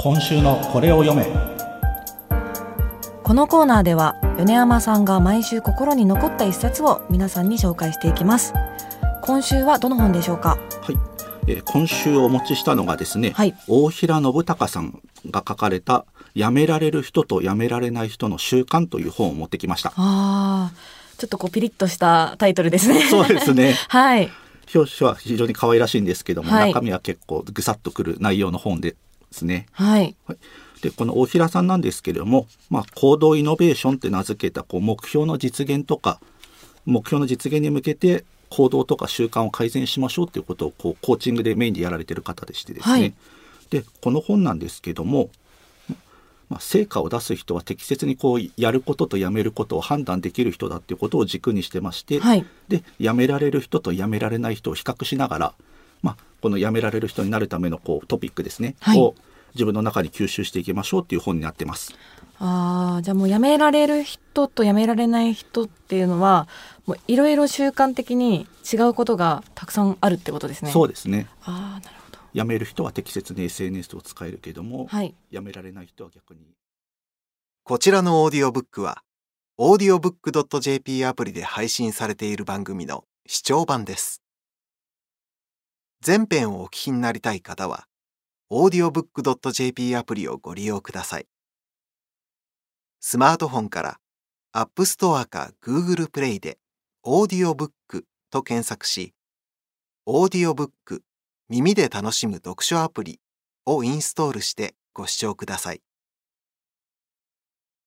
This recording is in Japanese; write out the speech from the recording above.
今週のこれを読め。このコーナーでは米山さんが毎週心に残った一冊を皆さんに紹介していきます。今週はどの本でしょうか？はい、えー今週お持ちしたのがですね、はい。大平信孝さんが書かれたやめられる人とやめられない人の習慣という本を持ってきました。あーちょっとこうピリッとしたタイトルですね。そうですね。はい。表紙は非常に可愛らしいんですけども、はい。中身は結構ぐさっとくる内容の本ですね。はい。でこの大平さんなんですけれども、まあ、行動イノベーションって名付けたこう目標の実現とか目標の実現に向けて行動とか習慣を改善しましょうっていうことをこうコーチングでメインでやられてる方でしてですね、はい。でこの本なんですけども、まあ、成果を出す人は適切にこうやることとやめることを判断できる人だっていうことを軸にしてまして、はい。でやめられる人とやめられない人を比較しながら、まあ、このやめられる人になるためのこうトピックですね、はい。を自分の中に吸収していきましょうっていう本になってます。あーじゃあもうやめられる人とやめられない人っていうのはもういろいろ習慣的に違うことがたくさんあるってことですね。そうですね。ああなるほど。やめる人は適切に SNS を使えるけども、はい。やめられない人は逆にこちらのオーディオブックは、audiobook.jp アプリで配信されている番組の視聴版です。全編をお聞きになりたい方は、audiobook.jp アプリをご利用ください。スマートフォンから App Store か Google Play で audiobook と検索し、audiobook 耳で楽しむ読書アプリをインストールしてご視聴ください。